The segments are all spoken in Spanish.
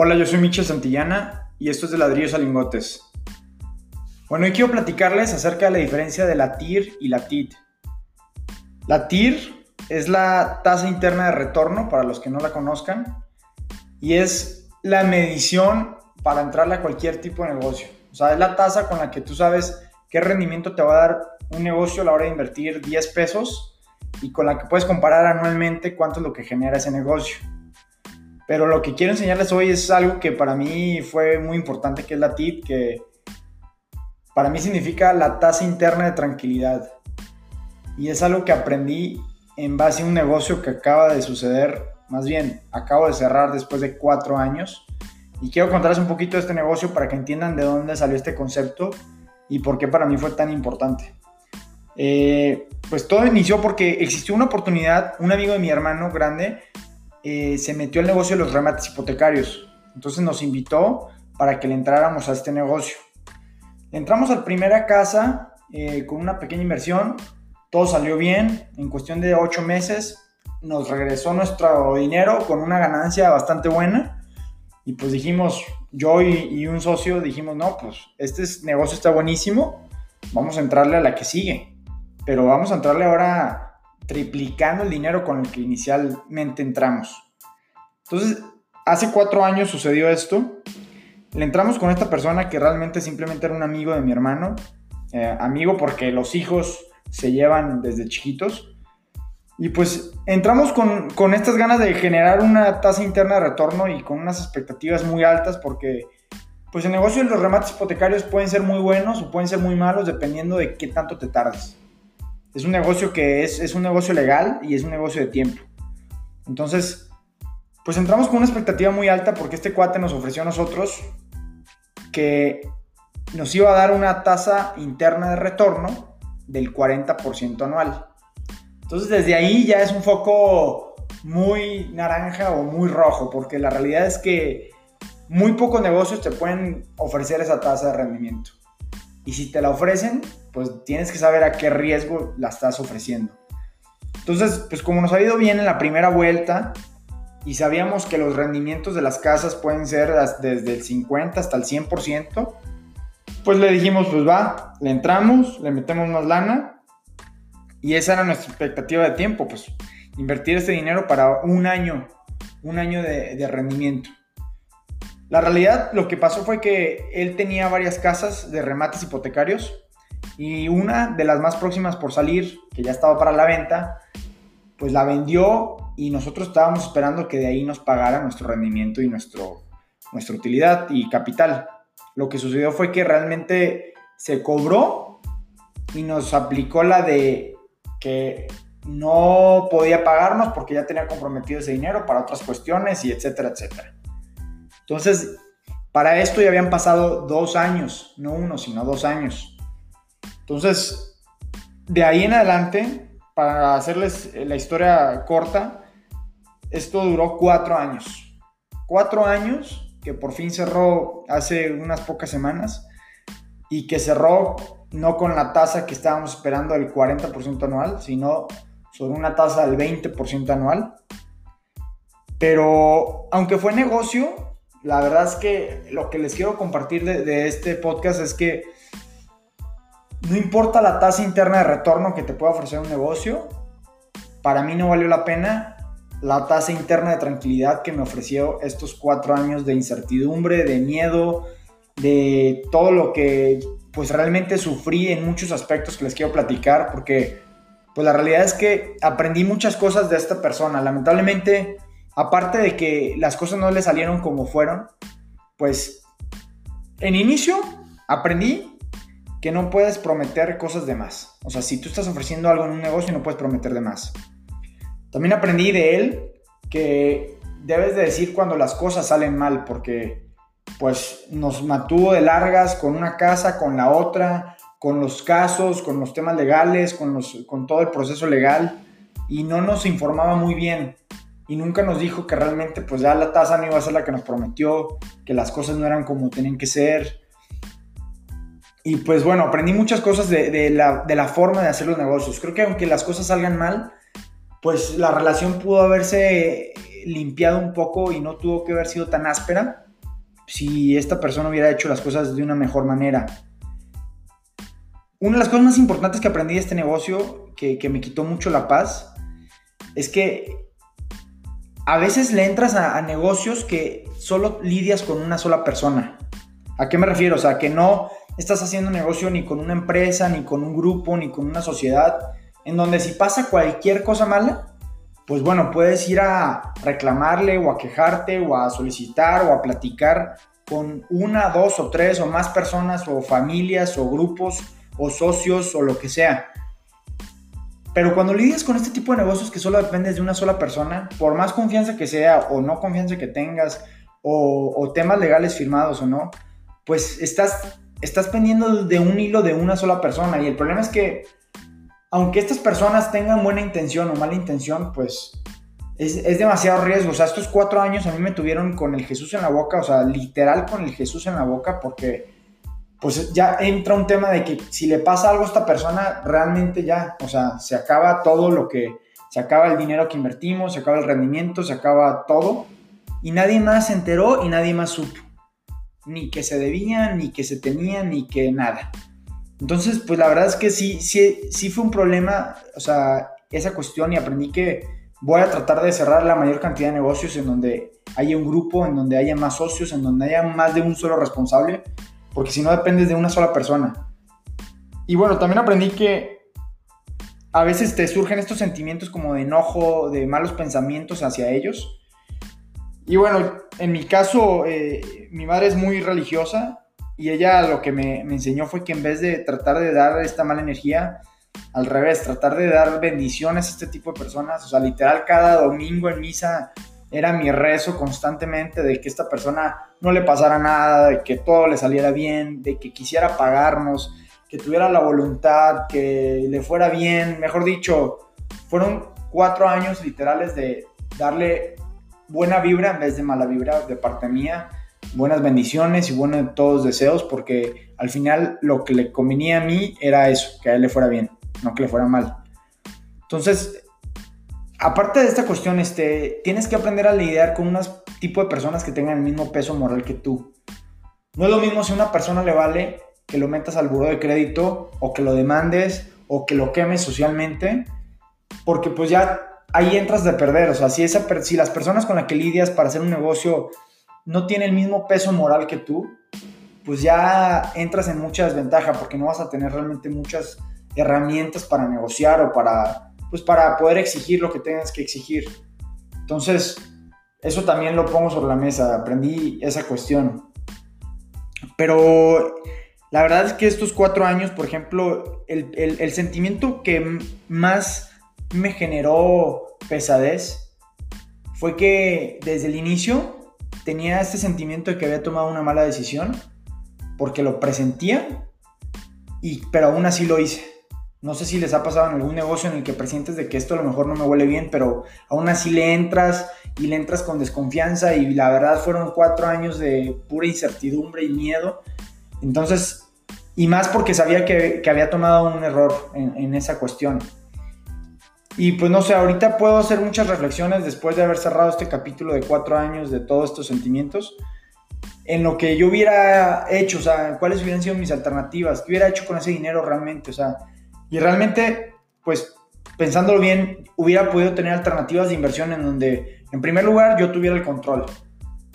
Hola, yo soy Michel Santillana y esto es de Ladrillos a Lingotes. Bueno, hoy quiero platicarles acerca de la diferencia de la TIR y la TIT. La TIR es la tasa interna de retorno, para los que no la conozcan, y es la medición para entrarle a cualquier tipo de negocio. O sea, es la tasa con la que tú sabes qué rendimiento te va a dar un negocio a la hora de invertir 10 pesos y con la que puedes comparar anualmente cuánto es lo que genera ese negocio. Pero lo que quiero enseñarles hoy es algo que para mí fue muy importante, que es la TIP, que para mí significa la tasa interna de tranquilidad. Y es algo que aprendí en base a un negocio que acaba de suceder, más bien, acabo de cerrar después de cuatro años. Y quiero contarles un poquito de este negocio para que entiendan de dónde salió este concepto y por qué para mí fue tan importante. Eh, pues todo inició porque existió una oportunidad, un amigo de mi hermano grande eh, se metió al negocio de los remates hipotecarios. Entonces nos invitó para que le entráramos a este negocio. Entramos a la primera casa eh, con una pequeña inversión, todo salió bien, en cuestión de ocho meses nos regresó nuestro dinero con una ganancia bastante buena. Y pues dijimos, yo y, y un socio dijimos, no, pues este negocio está buenísimo, vamos a entrarle a la que sigue, pero vamos a entrarle ahora triplicando el dinero con el que inicialmente entramos. Entonces, hace cuatro años sucedió esto. Le entramos con esta persona que realmente simplemente era un amigo de mi hermano. Eh, amigo porque los hijos se llevan desde chiquitos. Y pues entramos con, con, estas ganas de generar una tasa interna de retorno y con unas expectativas muy altas porque pues el negocio de los remates hipotecarios pueden ser muy buenos o pueden ser muy malos dependiendo de qué tanto te tardes es un negocio que es, es un negocio legal y es un negocio de tiempo. Entonces, pues entramos con una expectativa muy alta porque este cuate nos ofreció a nosotros que nos iba a dar una tasa interna de retorno del 40% anual. Entonces desde ahí ya es un foco muy naranja o muy rojo, porque la realidad es que muy pocos negocios te pueden ofrecer esa tasa de rendimiento. Y si te la ofrecen, pues tienes que saber a qué riesgo la estás ofreciendo. Entonces, pues como nos ha ido bien en la primera vuelta y sabíamos que los rendimientos de las casas pueden ser desde el 50 hasta el 100%, pues le dijimos, pues va, le entramos, le metemos más lana y esa era nuestra expectativa de tiempo, pues invertir ese dinero para un año, un año de rendimiento. La realidad, lo que pasó fue que él tenía varias casas de remates hipotecarios y una de las más próximas por salir, que ya estaba para la venta, pues la vendió y nosotros estábamos esperando que de ahí nos pagara nuestro rendimiento y nuestro, nuestra utilidad y capital. Lo que sucedió fue que realmente se cobró y nos aplicó la de que no podía pagarnos porque ya tenía comprometido ese dinero para otras cuestiones y etcétera, etcétera. Entonces, para esto ya habían pasado dos años, no uno, sino dos años. Entonces, de ahí en adelante, para hacerles la historia corta, esto duró cuatro años. Cuatro años que por fin cerró hace unas pocas semanas y que cerró no con la tasa que estábamos esperando del 40% anual, sino sobre una tasa del 20% anual. Pero aunque fue negocio, la verdad es que lo que les quiero compartir de, este podcast es que no importa la tasa interna de retorno que te pueda ofrecer un negocio, para mí no valió la pena la tasa interna de tranquilidad que me ofreció estos cuatro años de incertidumbre, de miedo, de todo lo que pues realmente sufrí en muchos aspectos que les quiero platicar, porque pues la realidad es que aprendí muchas cosas de esta persona. Lamentablemente aparte de que las cosas no le salieron como fueron, pues en inicio aprendí que no puedes prometer cosas de más. O sea, si tú estás ofreciendo algo en un negocio, no puedes prometer de más. También aprendí de él que debes de decir cuando las cosas salen mal, porque pues nos mantuvo de largas con una casa, con la otra, con los casos, con los temas legales, con, los, con todo el proceso legal, y no nos informaba muy bien y nunca nos dijo que realmente pues ya la tasa no iba a ser la que nos prometió, que las cosas no eran como tenían que ser. Y pues bueno, aprendí muchas cosas de, la, de, la, forma de hacer los negocios. Creo que aunque las cosas salgan mal, pues la relación pudo haberse limpiado un poco y no tuvo que haber sido tan áspera. si esta persona hubiera hecho las cosas de una mejor manera. Una de las cosas más importantes que aprendí de este negocio, que, me quitó mucho la paz, es que a veces le entras a, negocios que solo lidias con una sola persona. ¿A qué me refiero? O sea, que no estás haciendo negocio ni con una empresa, ni con un grupo, ni con una sociedad, en donde si pasa cualquier cosa mala, pues bueno, puedes ir a reclamarle o a quejarte o a solicitar o a platicar con una, dos o tres o más personas o familias o grupos o socios o lo que sea. Pero cuando lidias con este tipo de negocios que solo dependes de una sola persona, por más confianza que sea o no confianza que tengas o, temas legales firmados o no, pues estás, estás pendiendo de un hilo de una sola persona. Y el problema es que aunque estas personas tengan buena intención o mala intención, pues es, demasiado riesgo. O sea, estos cuatro años a mí me tuvieron con el Jesús en la boca, o sea, literal con el Jesús en la boca, porque pues ya entra un tema de que si le pasa algo a esta persona, realmente ya, o sea, se acaba todo lo que, se acaba el dinero que invertimos, se acaba el rendimiento, se acaba todo, y nadie más se enteró y nadie más supo. Ni que se debía, ni que se tenía, ni que nada. Entonces, pues la verdad es que sí, sí, sí fue un problema, o sea, esa cuestión y aprendí que voy a tratar de cerrar la mayor cantidad de negocios en donde haya un grupo, en donde haya más socios, en donde haya más de un solo responsable, porque si no dependes de una sola persona. Y bueno, también aprendí que a veces te surgen estos sentimientos como de enojo, de malos pensamientos hacia ellos. Y bueno, en mi caso, eh, mi madre es muy religiosa y ella lo que me, enseñó fue que en vez de tratar de dar esta mala energía, al revés, tratar de dar bendiciones a este tipo de personas, o sea, literal cada domingo en misa era mi rezo constantemente de que esta persona no le pasara nada, de que todo le saliera bien, de que quisiera pagarnos, que tuviera la voluntad, que le fuera bien, mejor dicho, fueron cuatro años literales de darle buena vibra en vez de mala vibra de parte mía buenas bendiciones y buenos todos deseos, porque al final lo que le convenía a mí era eso, que a él le fuera bien, no que le fuera mal. Entonces, aparte de esta cuestión, este, tienes que aprender a lidiar con un tipo de personas que tengan el mismo peso moral que tú. No es lo mismo si una persona le vale que lo metas al buro de crédito o que lo demandes o que lo quemes socialmente, porque pues ya ahí entras de perder. O sea, si, si las personas con las que lidias para hacer un negocio no tiene el mismo peso moral que tú, pues ya entras en mucha desventaja porque no vas a tener realmente muchas herramientas para negociar o para, pues para poder exigir lo que tengas que exigir. Entonces, eso también lo pongo sobre la mesa, aprendí esa cuestión. Pero la verdad es que estos cuatro años, por ejemplo, el, el sentimiento que más me generó pesadez fue que desde el inicio tenía este sentimiento de que había tomado una mala decisión porque lo presentía, y, pero aún así lo hice. No sé si les ha pasado en algún negocio en el que presientes de que esto a lo mejor no me huele bien, pero aún así le entras y le entras con desconfianza y la verdad fueron cuatro años de pura incertidumbre y miedo. Entonces, y más porque sabía que, había tomado un error en, en esa cuestión. Y pues no sé, ahorita puedo hacer muchas reflexiones después de haber cerrado este capítulo de cuatro años de todos estos sentimientos. En lo que yo hubiera hecho, o sea, cuáles hubieran sido mis alternativas, qué hubiera hecho con ese dinero realmente, o sea, y realmente, pues pensándolo bien, hubiera podido tener alternativas de inversión en donde, en primer lugar, yo tuviera el control.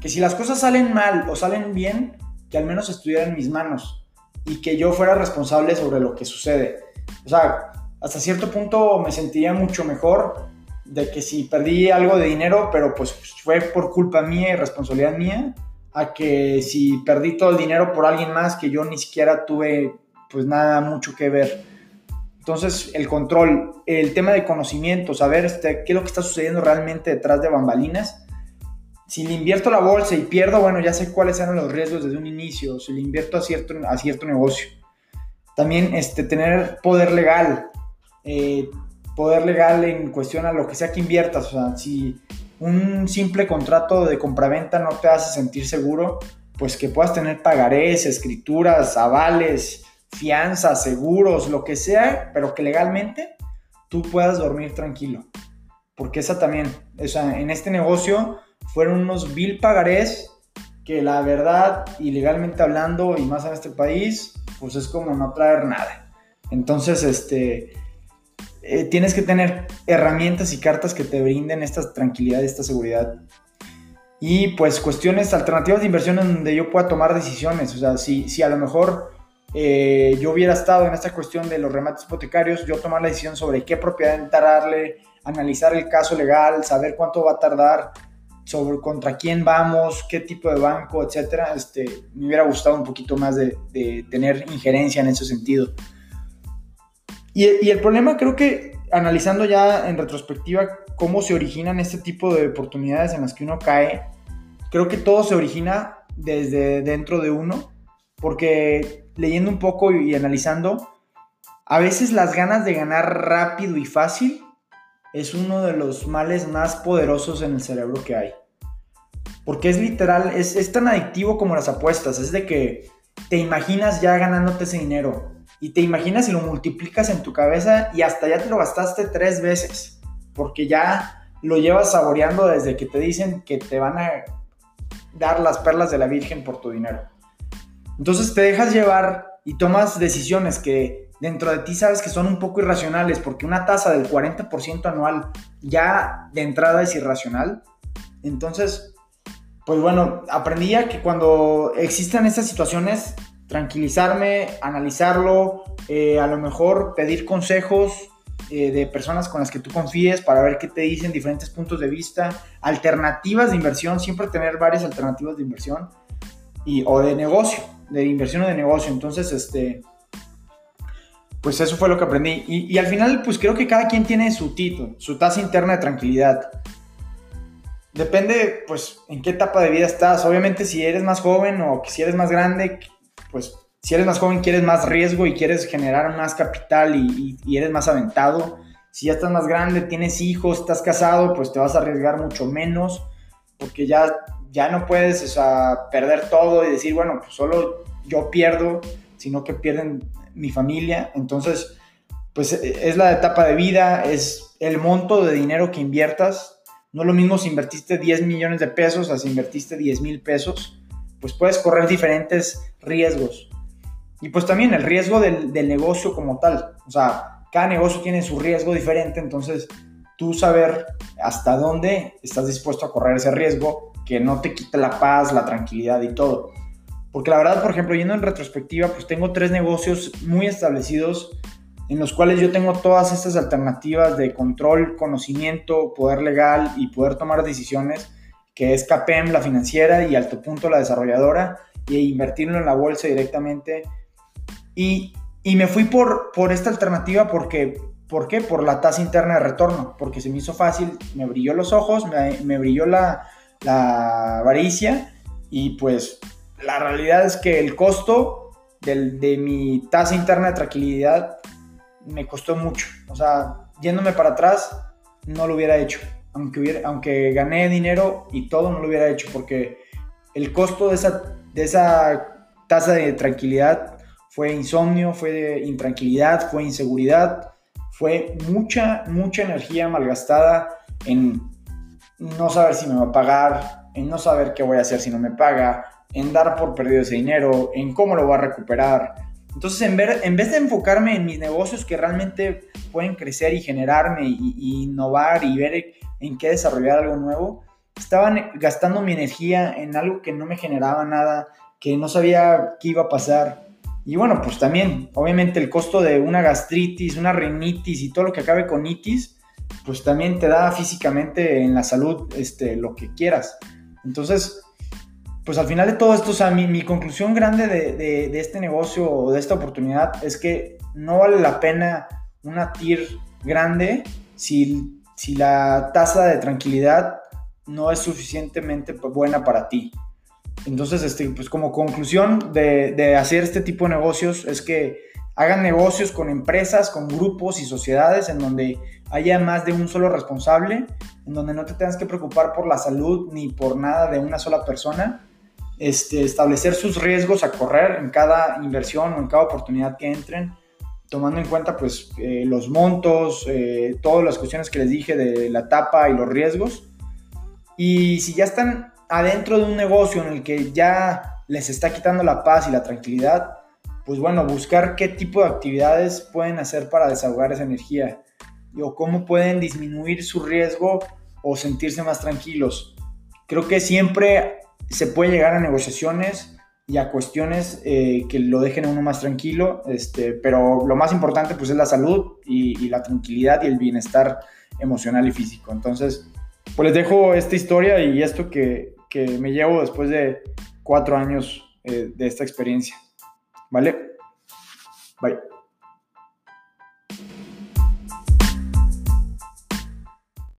Que si las cosas salen mal o salen bien, que al menos estuviera en mis manos y que yo fuera responsable sobre lo que sucede. O sea, hasta cierto punto me sentiría mucho mejor de que si perdí algo de dinero, pero pues fue por culpa mía y responsabilidad mía, a que si perdí todo el dinero por alguien más que yo ni siquiera tuve pues nada mucho que ver. Entonces el control, el tema de conocimiento, saber este, qué es lo que está sucediendo realmente detrás de bambalinas. Si le invierto la bolsa y pierdo, bueno, ya sé cuáles eran los riesgos desde un inicio. Si le invierto a cierto, a cierto negocio. También este, tener poder legal, eh, poder legal en cuestión a lo que sea que inviertas. O sea, si un simple contrato de compraventa no te hace sentir seguro, pues que puedas tener pagarés, escrituras, avales, fianzas, seguros, lo que sea, pero que legalmente tú puedas dormir tranquilo. Porque esa también, o sea, en este negocio fueron unos bill pagarés que la verdad, y legalmente hablando, y más en este país, pues es como no traer nada. Entonces, este, eh, tienes que tener herramientas y cartas que te brinden esta tranquilidad y esta seguridad. Y pues cuestiones alternativas de inversión en donde yo pueda tomar decisiones. O sea, si, si a lo mejor eh, yo hubiera estado en esta cuestión de los remates hipotecarios, yo tomar la decisión sobre qué propiedad entrarle, analizar el caso legal, saber cuánto va a tardar, sobre contra quién vamos, qué tipo de banco, etcétera, este, me hubiera gustado un poquito más de, tener injerencia en ese sentido. Y, y, el problema creo que analizando ya en retrospectiva cómo se originan este tipo de oportunidades en las que uno cae, creo que todo se origina desde dentro de uno, porque leyendo un poco y analizando, a veces las ganas de ganar rápido y fácil es uno de los males más poderosos en el cerebro que hay. Porque es literal, es, tan adictivo como las apuestas. Es de que te imaginas ya ganándote ese dinero. Y te imaginas y lo multiplicas en tu cabeza y hasta ya te lo gastaste tres veces. Porque ya lo llevas saboreando desde que te dicen que te van a dar las perlas de la Virgen por tu dinero. Entonces te dejas llevar y tomas decisiones que dentro de ti sabes que son un poco irracionales, porque una tasa del 40% anual ya de entrada es irracional. Entonces, pues bueno, aprendí a que cuando existan estas situaciones, tranquilizarme, analizarlo, eh, a lo mejor pedir consejos eh, de personas con las que tú confíes para ver qué te dicen diferentes puntos de vista, alternativas de inversión, siempre tener varias alternativas de inversión y, o de negocio, de inversión o de negocio. Entonces, este, pues eso fue lo que aprendí. Y, al final, pues creo que cada quien tiene su título, su tasa interna de tranquilidad. Depende, pues, en qué etapa de vida estás. Obviamente, si eres más joven o si eres más grande, pues, si eres más joven, quieres más riesgo y quieres generar más capital y, eres más aventado. Si ya estás más grande, tienes hijos, estás casado, pues te vas a arriesgar mucho menos, porque ya, ya no puedes, o sea, perder todo y decir, bueno, pues solo yo pierdo, sino que pierden mi familia. Entonces, pues e, es la etapa de vida, es el monto de dinero que inviertas. No es lo mismo si invertiste 10 millones de pesos a si invertiste 10 mil pesos. Pues puedes correr diferentes riesgos. Y pues también el riesgo del, del negocio como tal. O sea, cada negocio tiene su riesgo diferente, entonces tú saber hasta dónde estás dispuesto a correr ese riesgo que no te quite la paz, la tranquilidad y todo. Porque la verdad, por ejemplo, yendo en retrospectiva, pues tengo tres negocios muy establecidos en los cuales yo tengo todas estas alternativas de control, conocimiento, poder legal y poder tomar decisiones, que es CAPEM, la financiera, y Alto Punto, la desarrolladora, y invertirlo en la bolsa directamente. Y, y me fui por, por esta alternativa porque, ¿por qué? Por la tasa interna de retorno, porque se me hizo fácil, me brilló los ojos, me brilló la, la avaricia, y pues la realidad es que el costo de mi tasa interna de tranquilidad me costó mucho. O sea, yéndome para atrás, no lo hubiera hecho. Aunque, hubiera, aunque gané dinero y todo, no lo hubiera hecho porque el costo de esa, de esa tasa de tranquilidad fue insomnio, fue intranquilidad, fue inseguridad, fue mucha, mucha energía malgastada en no saber si me va a pagar, en no saber qué voy a hacer si no me paga, en dar por perdido ese dinero, en cómo lo voy a recuperar. Entonces, en, ver, en vez de enfocarme en mis negocios que realmente pueden crecer y generarme y, innovar y ver en qué desarrollar algo nuevo, estaban gastando mi energía en algo que no me generaba nada, que no sabía qué iba a pasar. Y bueno, pues también, obviamente el costo de una gastritis, una rinitis y todo lo que acabe con itis, pues también te da físicamente en la salud este, lo que quieras. Entonces, pues al final de todo esto, o sea, mi, conclusión grande de, este negocio o de esta oportunidad es que no vale la pena una TIR grande si, si la tasa de tranquilidad no es suficientemente buena para ti. Entonces, este, pues como conclusión de, de hacer este tipo de negocios es que hagan negocios con empresas, con grupos y sociedades en donde haya más de un solo responsable, en donde no te tengas que preocupar por la salud ni por nada de una sola persona, este, establecer sus riesgos a correr en cada inversión o en cada oportunidad que entren, tomando en cuenta pues eh, los montos, eh, todas las cuestiones que les dije de la etapa y los riesgos. Y si ya están adentro de un negocio en el que ya les está quitando la paz y la tranquilidad, pues bueno, buscar qué tipo de actividades pueden hacer para desahogar esa energía o cómo pueden disminuir su riesgo o sentirse más tranquilos. Creo que siempre se puede llegar a negociaciones y a cuestiones eh, que lo dejen a uno más tranquilo, este, pero lo más importante pues es la salud y, la tranquilidad y el bienestar emocional y físico. Entonces, pues les dejo esta historia y esto que, que me llevo después de cuatro años eh, de esta experiencia. ¿Vale? Bye.